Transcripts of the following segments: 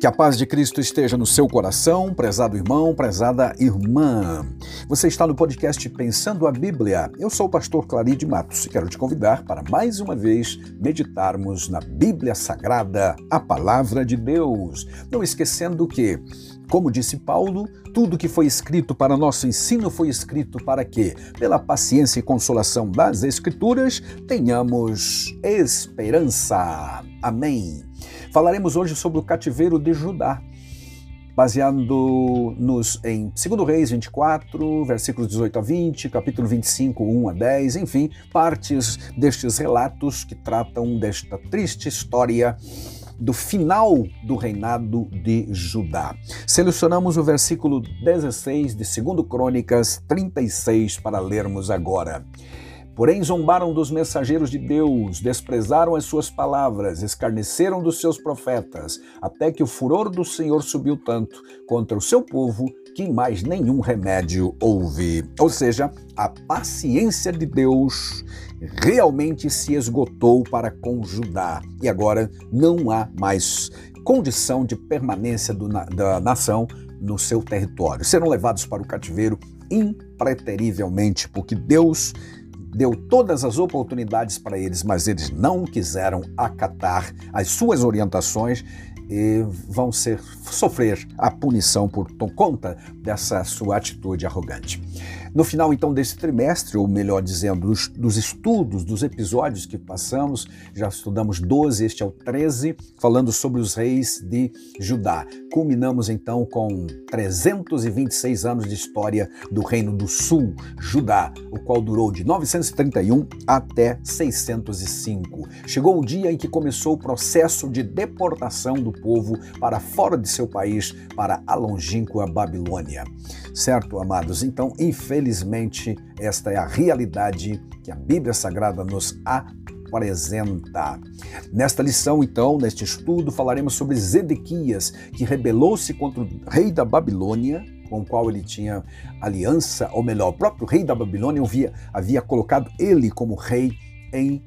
Que a paz de Cristo esteja no seu coração, prezado irmão, prezada irmã. Você está no podcast Pensando a Bíblia. Eu sou o pastor Claride Matos e quero te convidar para mais uma vez meditarmos na Bíblia Sagrada, a palavra de Deus. Não esquecendo que, como disse Paulo, tudo que foi escrito para nosso ensino foi escrito para que, pela paciência e consolação das Escrituras, tenhamos esperança. Amém. Falaremos hoje sobre o cativeiro de Judá, baseando-nos em 2 Reis 24, versículos 18 a 20, capítulo 25, 1 a 10, enfim, partes destes relatos que tratam desta triste história do final do reinado de Judá. Selecionamos o versículo 16 de 2 Crônicas 36 para lermos agora. Porém, zombaram dos mensageiros de Deus, desprezaram as suas palavras, escarneceram dos seus profetas, até que o furor do Senhor subiu tanto contra o seu povo que mais nenhum remédio houve. Ou seja, a paciência de Deus realmente se esgotou para com Judá e agora não há mais condição de permanência da nação no seu território. Serão levados para o cativeiro impreterivelmente, porque Deus deu todas as oportunidades para eles, mas eles não quiseram acatar as suas orientações vão ser, sofrer a punição por conta dessa sua atitude arrogante. No final, então, desse trimestre, ou melhor dizendo, dos, dos, estudos, dos episódios que passamos, já estudamos 12, este é o 13, falando sobre os reis de Judá. Culminamos, então, com 326 anos de história do Reino do Sul, Judá, o qual durou de 931 até 605. Chegou o dia em que começou o processo de deportação do povo para fora de seu país, para a longínqua Babilônia. Certo, amados? Então, infelizmente, esta é a realidade que a Bíblia Sagrada nos apresenta. Nesta lição, então, neste estudo, falaremos sobre Zedequias, que rebelou-se contra o rei da Babilônia, com o qual ele tinha aliança, ou melhor, o próprio rei da Babilônia havia, havia colocado ele como rei em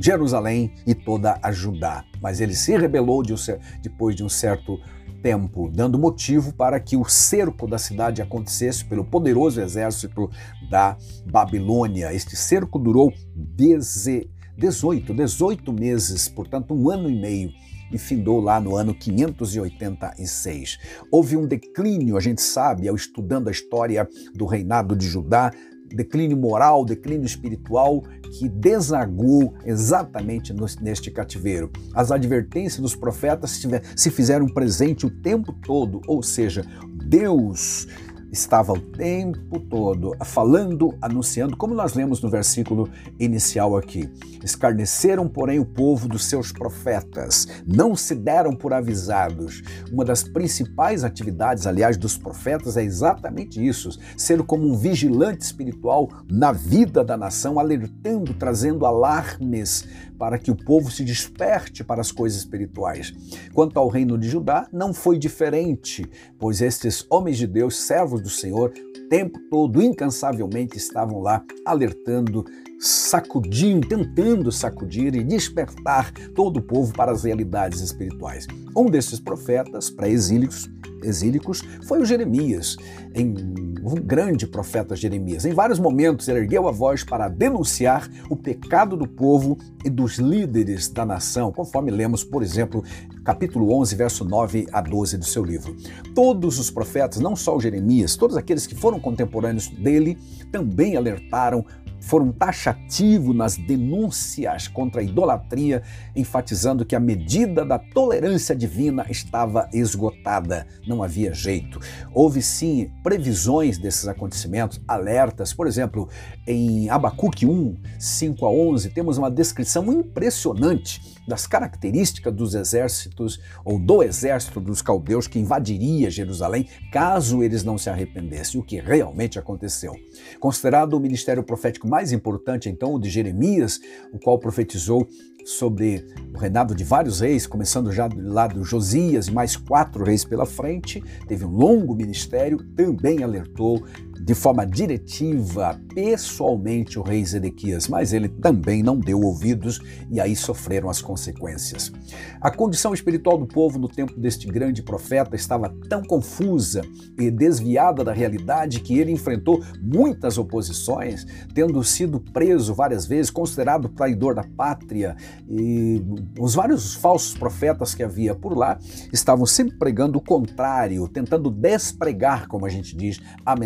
Jerusalém e toda a Judá. Mas ele se rebelou de um, depois de um certo tempo, dando motivo para que o cerco da cidade acontecesse pelo poderoso exército da Babilônia. Este cerco durou 18, 18 meses, portanto, um ano e meio e findou lá no ano 586. Houve um declínio, a gente sabe, ao estudando a história do reinado de Judá, declínio moral, declínio espiritual que desagou exatamente neste cativeiro. As advertências dos profetas se fizeram presente o tempo todo, ou seja, Deus estava o tempo todo falando, anunciando, como nós lemos no versículo inicial aqui. Escarneceram, porém, o povo dos seus profetas, não se deram por avisados. Uma das principais atividades, aliás, dos profetas é exatamente isso: ser como um vigilante espiritual na vida da nação, alertando, trazendo alarmes para que o povo se desperte para as coisas espirituais. Quanto ao reino de Judá, não foi diferente, pois estes homens de Deus, servos do Senhor, o tempo todo, incansavelmente, estavam lá alertando, sacudindo, tentando sacudir e despertar todo o povo para as realidades espirituais. Um desses profetas, pré-exílicos, exílicos foi o Jeremias, em, um grande profeta Jeremias. Em vários momentos ele ergueu a voz para denunciar o pecado do povo e dos líderes da nação, conforme lemos, por exemplo, capítulo 11, verso 9 a 12 do seu livro. Todos os profetas, não só o Jeremias, todos aqueles que foram contemporâneos dele, também alertaram foram taxativos nas denúncias contra a idolatria, enfatizando que a medida da tolerância divina estava esgotada, não havia jeito. Houve sim previsões desses acontecimentos, alertas, por exemplo, em Abacuque 1, 5 a 11, temos uma descrição impressionante das características dos exércitos ou do exército dos caldeus que invadiria Jerusalém caso eles não se arrependessem, o que realmente aconteceu. Considerado o ministério profético mais importante, então, o de Jeremias, o qual profetizou sobre o reinado de vários reis, começando já do lado de Josias e mais quatro reis pela frente, teve um longo ministério, também alertou de forma diretiva, pessoalmente, o rei Zedequias, mas ele também não deu ouvidos e aí sofreram as consequências. A condição espiritual do povo no tempo deste grande profeta estava tão confusa e desviada da realidade que ele enfrentou muitas oposições, tendo sido preso várias vezes, considerado traidor da pátria, e os vários falsos profetas que havia por lá estavam sempre pregando o contrário, tentando despregar, como a gente diz, a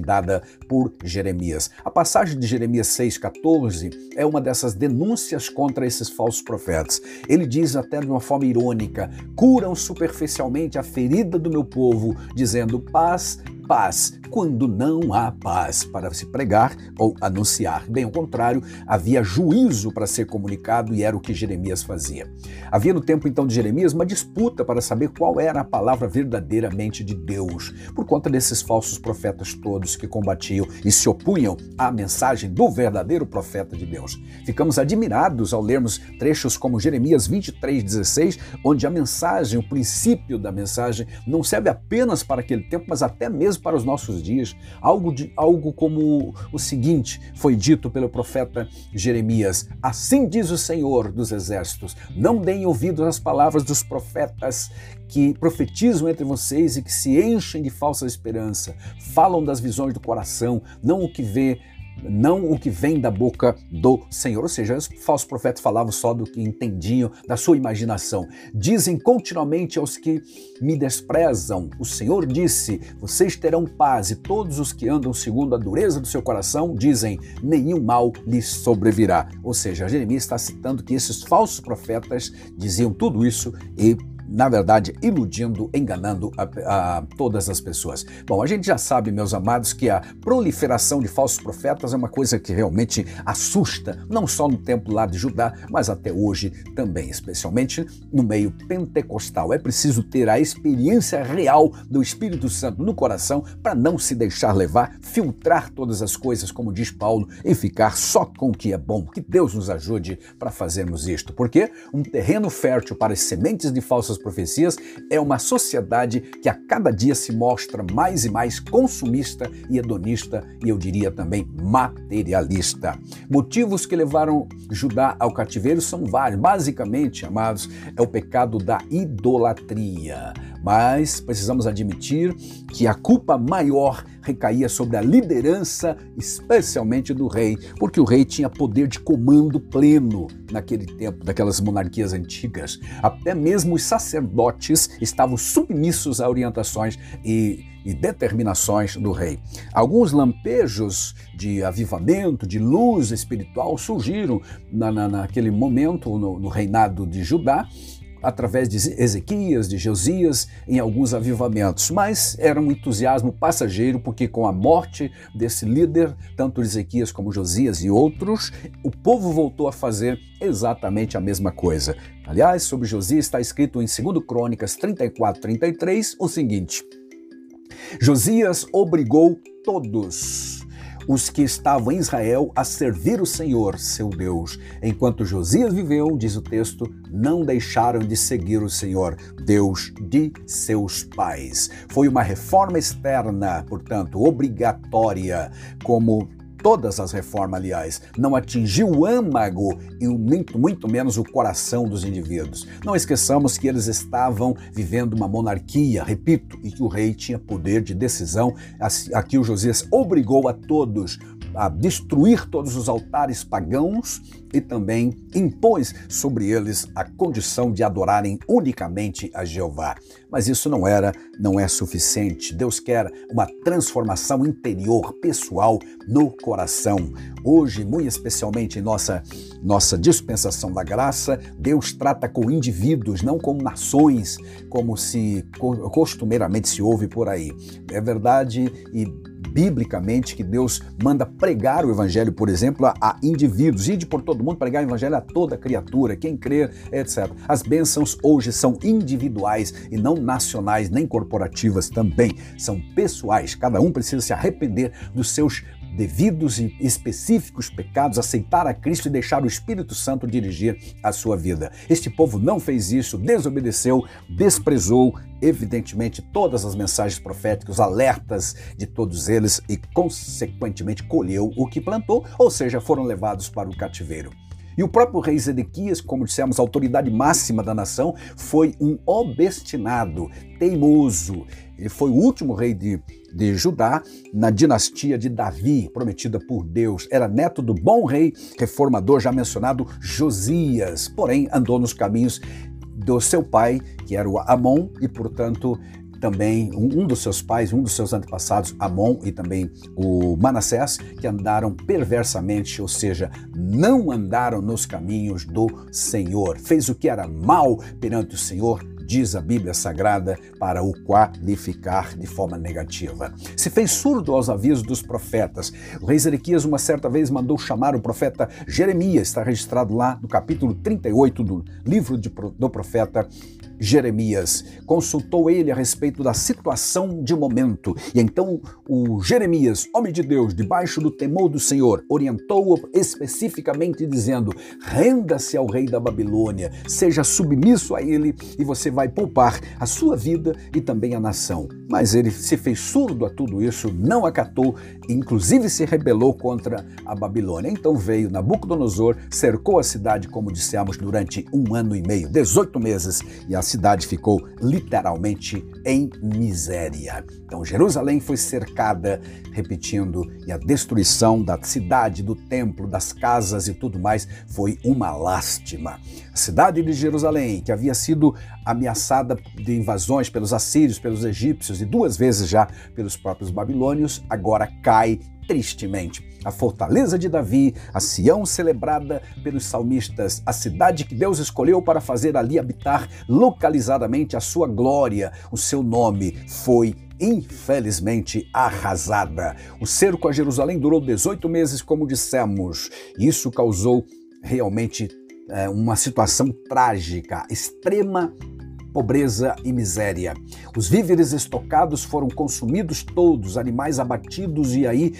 dada por Jeremias. A passagem de Jeremias 6,14 é uma dessas denúncias contra esses falsos profetas. Ele diz até de uma forma irônica: curam superficialmente a ferida do meu povo, dizendo paz, paz, quando não há paz para se pregar ou anunciar. Bem ao contrário, havia juízo para ser comunicado e era o que Jeremias fazia. Havia no tempo então de Jeremias uma disputa para saber qual era a palavra verdadeiramente de Deus, por conta desses falsos profetas todos que combatiam e se opunham à mensagem do verdadeiro profeta de Deus. Ficamos admirados ao lermos trechos como Jeremias 23:16, onde a mensagem, o princípio da mensagem, não serve apenas para aquele tempo, mas até mesmo para os nossos dias, algo, de, algo como o seguinte foi dito pelo profeta Jeremias: Assim diz o Senhor dos Exércitos: Não deem ouvidos às palavras dos profetas que profetizam entre vocês e que se enchem de falsa esperança, falam das visões do coração, não o que vê não o que vem da boca do Senhor. Ou seja, os falsos profetas falavam só do que entendiam, da sua imaginação. Dizem continuamente aos que me desprezam: O Senhor disse: Vocês terão paz, e todos os que andam segundo a dureza do seu coração dizem: Nenhum mal lhes sobrevirá. Ou seja, Jeremias está citando que esses falsos profetas diziam tudo isso e na verdade, iludindo, enganando a, a, todas as pessoas. Bom, a gente já sabe, meus amados, que a proliferação de falsos profetas é uma coisa que realmente assusta, não só no tempo lá de Judá, mas até hoje também, especialmente no meio pentecostal. É preciso ter a experiência real do Espírito Santo no coração para não se deixar levar, filtrar todas as coisas, como diz Paulo, e ficar só com o que é bom. Que Deus nos ajude para fazermos isto, porque um terreno fértil para as sementes de falsas profecias é uma sociedade que a cada dia se mostra mais e mais consumista e hedonista e eu diria também materialista. Motivos que levaram Judá ao cativeiro são vários. Basicamente, amados, é o pecado da idolatria. Mas precisamos admitir que a culpa maior recaía sobre a liderança, especialmente do rei, porque o rei tinha poder de comando pleno naquele tempo, daquelas monarquias antigas. Até mesmo os sacerdotes estavam submissos a orientações e e determinações do rei. Alguns lampejos de avivamento, de luz espiritual surgiram na, na, naquele momento no, no reinado de Judá através de Ezequias, de Josias, em alguns avivamentos, mas era um entusiasmo passageiro, porque com a morte desse líder, tanto Ezequias como Josias e outros, o povo voltou a fazer exatamente a mesma coisa. Aliás, sobre Josias está escrito em 2 Crônicas 34, 33 o seguinte: Josias obrigou todos os que estavam em Israel a servir o Senhor, seu Deus. Enquanto Josias viveu, diz o texto, não deixaram de seguir o Senhor, Deus de seus pais. Foi uma reforma externa, portanto, obrigatória, como todas as reformas, aliás, não atingiu o âmago e muito, muito menos o coração dos indivíduos. Não esqueçamos que eles estavam vivendo uma monarquia, repito, e que o rei tinha poder de decisão. Aqui o Josias obrigou a todos a destruir todos os altares pagãos e também impôs sobre eles a condição de adorarem unicamente a Jeová. Mas isso não era, não é suficiente. Deus quer uma transformação interior, pessoal, no coração. Hoje, muito especialmente em nossa nossa dispensação da graça, Deus trata com indivíduos, não com nações, como se costumeiramente se ouve por aí. É verdade e biblicamente que Deus manda pregar o evangelho, por exemplo, a, a indivíduos, de por todo mundo pregar o evangelho a toda criatura, quem crer, etc. As bênçãos hoje são individuais e não nacionais nem corporativas também, são pessoais. Cada um precisa se arrepender dos seus devidos e específicos pecados, aceitar a Cristo e deixar o Espírito Santo dirigir a sua vida. Este povo não fez isso, desobedeceu, desprezou, evidentemente, todas as mensagens proféticas, alertas de todos eles e, consequentemente, colheu o que plantou, ou seja, foram levados para o cativeiro. E o próprio rei Zedequias, como dissemos, autoridade máxima da nação, foi um obstinado, teimoso. Ele foi o último rei de, de Judá na dinastia de Davi, prometida por Deus. Era neto do bom rei reformador já mencionado Josias, porém andou nos caminhos do seu pai, que era o Amon, e portanto também um, um, dos seus pais, um dos seus antepassados, Amon e também o Manassés, que andaram perversamente, ou seja, não andaram nos caminhos do Senhor. Fez o que era mal perante o Senhor, diz a Bíblia Sagrada, para o qualificar de forma negativa. Se fez surdo aos avisos dos profetas. O rei Zedequias, uma certa vez, mandou chamar o profeta Jeremias, está registrado lá no capítulo 38 do livro de, do profeta Jeremias. Consultou ele a respeito da situação de momento. E então o Jeremias, homem de Deus, debaixo do temor do Senhor, orientou-o especificamente dizendo: renda-se ao rei da Babilônia, seja submisso a ele e você vai poupar a sua vida e também a nação. Mas ele se fez surdo a tudo isso, não acatou, inclusive se rebelou contra a Babilônia. Então veio Nabucodonosor, cercou a cidade, como dissemos, durante um ano e meio, 18 meses, e a cidade ficou literalmente em miséria. Então Jerusalém foi cercada, repetindo, e a destruição da cidade, do templo, das casas e tudo mais foi uma lástima. A cidade de Jerusalém, que havia sido ameaçada de invasões pelos assírios, pelos egípcios e duas vezes já pelos próprios babilônios, agora cai tristemente. A fortaleza de Davi, a Sião celebrada pelos salmistas, a cidade que Deus escolheu para fazer ali habitar localizadamente a sua glória, o seu nome foi infelizmente arrasada. O cerco a Jerusalém durou 18 meses, como dissemos. Isso causou realmente é, uma situação trágica, extrema pobreza e miséria. Os víveres estocados foram consumidos todos, animais abatidos e aí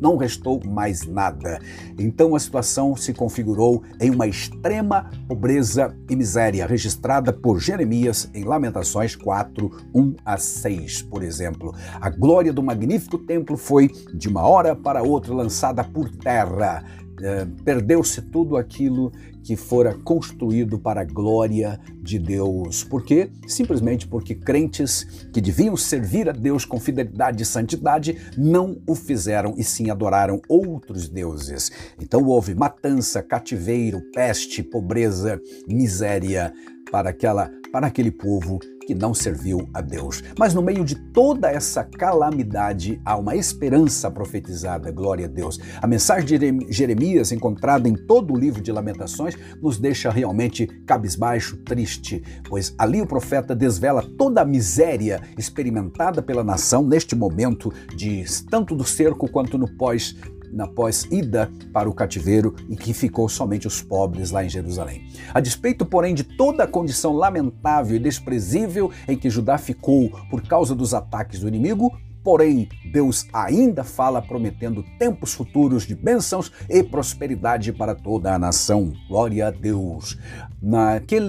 não restou mais nada. Então a situação se configurou em uma extrema pobreza e miséria, registrada por Jeremias em Lamentações 4, 1 a 6, por exemplo. A glória do magnífico templo foi, de uma hora para outra, lançada por terra. É, perdeu-se tudo aquilo que fora construído para a glória de Deus. Por quê? Simplesmente porque crentes que deviam servir a Deus com fidelidade e santidade não o fizeram e sim adoraram outros deuses. Então houve matança, cativeiro, peste, pobreza, miséria para aquela para aquele povo que não serviu a Deus. Mas no meio de toda essa calamidade há uma esperança profetizada, glória a Deus. A mensagem de Jeremias, encontrada em todo o livro de Lamentações, nos deixa realmente cabisbaixo, triste, pois ali o profeta desvela toda a miséria experimentada pela nação neste momento de tanto do cerco quanto no pós na pós-ida para o cativeiro e que ficou somente os pobres lá em Jerusalém. A despeito, porém, de toda a condição lamentável e desprezível em que Judá ficou por causa dos ataques do inimigo, Porém, Deus ainda fala prometendo tempos futuros de bênçãos e prosperidade para toda a nação. Glória a Deus. Naquele,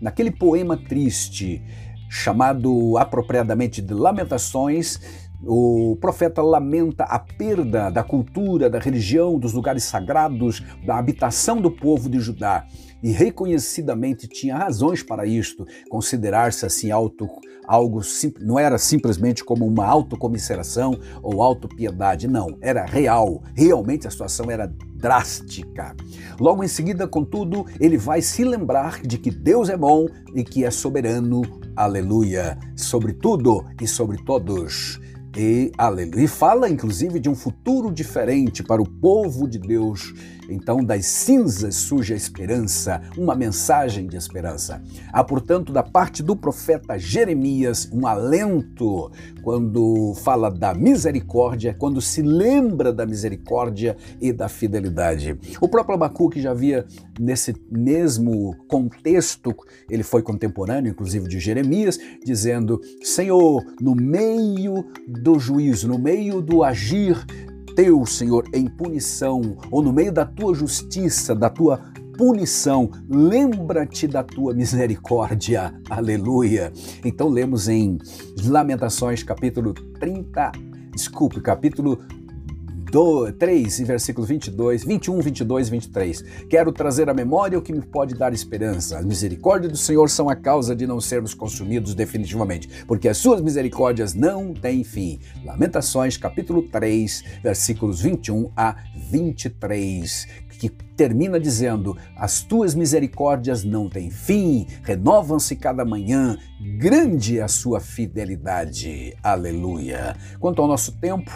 naquele poema triste, chamado apropriadamente de Lamentações, o profeta lamenta a perda da cultura, da religião, dos lugares sagrados, da habitação do povo de Judá. E reconhecidamente tinha razões para isto, considerar-se assim auto, algo não era simplesmente como uma autocomisseração ou autopiedade, não, era real. Realmente a situação era drástica. Logo em seguida, contudo, ele vai se lembrar de que Deus é bom e que é soberano, aleluia, sobre tudo e sobre todos. E aleluia. Fala inclusive de um futuro diferente para o povo de Deus então, das cinzas surge a esperança, uma mensagem de esperança. Há, portanto, da parte do profeta Jeremias, um alento quando fala da misericórdia, quando se lembra da misericórdia e da fidelidade. O próprio Abacuque já havia, nesse mesmo contexto, ele foi contemporâneo, inclusive, de Jeremias, dizendo: Senhor, no meio do juízo, no meio do agir teu, Senhor, em punição, ou no meio da tua justiça, da tua punição, lembra-te da tua misericórdia. Aleluia. Então lemos em Lamentações capítulo 30, desculpe, capítulo 3, versículos 22, 21, 22 e 23. Quero trazer à memória o que me pode dar esperança. As misericórdias do Senhor são a causa de não sermos consumidos definitivamente, porque as suas misericórdias não têm fim. Lamentações, capítulo 3, versículos 21 a 23 que termina dizendo: As tuas misericórdias não têm fim, renovam-se cada manhã, grande é a sua fidelidade. Aleluia. Quanto ao nosso tempo,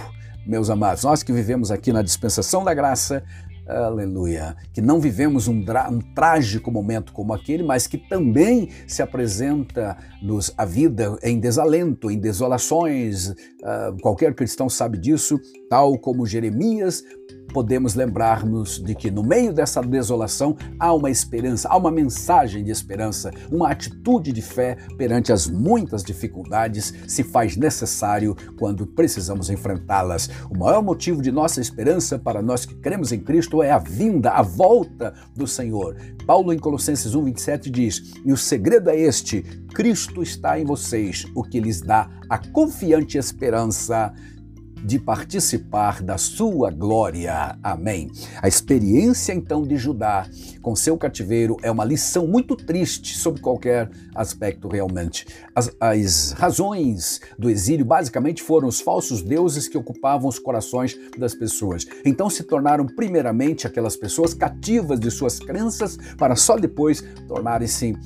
meus amados, nós que vivemos aqui na dispensação da graça, aleluia, que não vivemos um, um, trágico momento como aquele, mas que também se apresenta-nos a vida em desalento, em desolações. Uh, qualquer cristão sabe disso, tal como Jeremias podemos lembrar-nos de que no meio dessa desolação há uma esperança, há uma mensagem de esperança, uma atitude de fé perante as muitas dificuldades se faz necessário quando precisamos enfrentá-las. O maior motivo de nossa esperança para nós que cremos em Cristo é a vinda, a volta do Senhor. Paulo em Colossenses 1:27 diz: "E o segredo é este: Cristo está em vocês, o que lhes dá a confiante esperança de participar da sua glória. Amém. A experiência então de Judá com seu cativeiro é uma lição muito triste sobre qualquer aspecto realmente. As, as razões do exílio basicamente foram os falsos deuses que ocupavam os corações das pessoas. Então se tornaram primeiramente aquelas pessoas cativas de suas crenças para só depois tornarem-se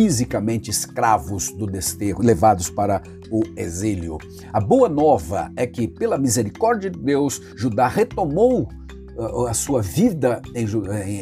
fisicamente escravos do desterro, levados para o exílio. A boa nova é que, pela misericórdia de Deus, Judá retomou uh, a sua vida em,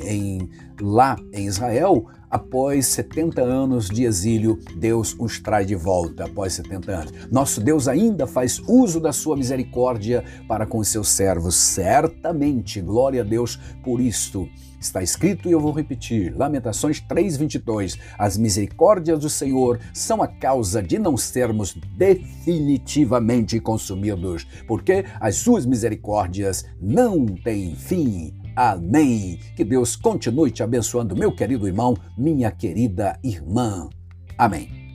em, lá em Israel após 70 anos de exílio, Deus os traz de volta após 70 anos. Nosso Deus ainda faz uso da sua misericórdia para com os seus servos. Certamente, glória a Deus por isto. Está escrito e eu vou repetir, Lamentações 3:22. As misericórdias do Senhor são a causa de não sermos definitivamente consumidos, porque as suas misericórdias não têm fim. Amém. Que Deus continue te abençoando, meu querido irmão, minha querida irmã. Amém.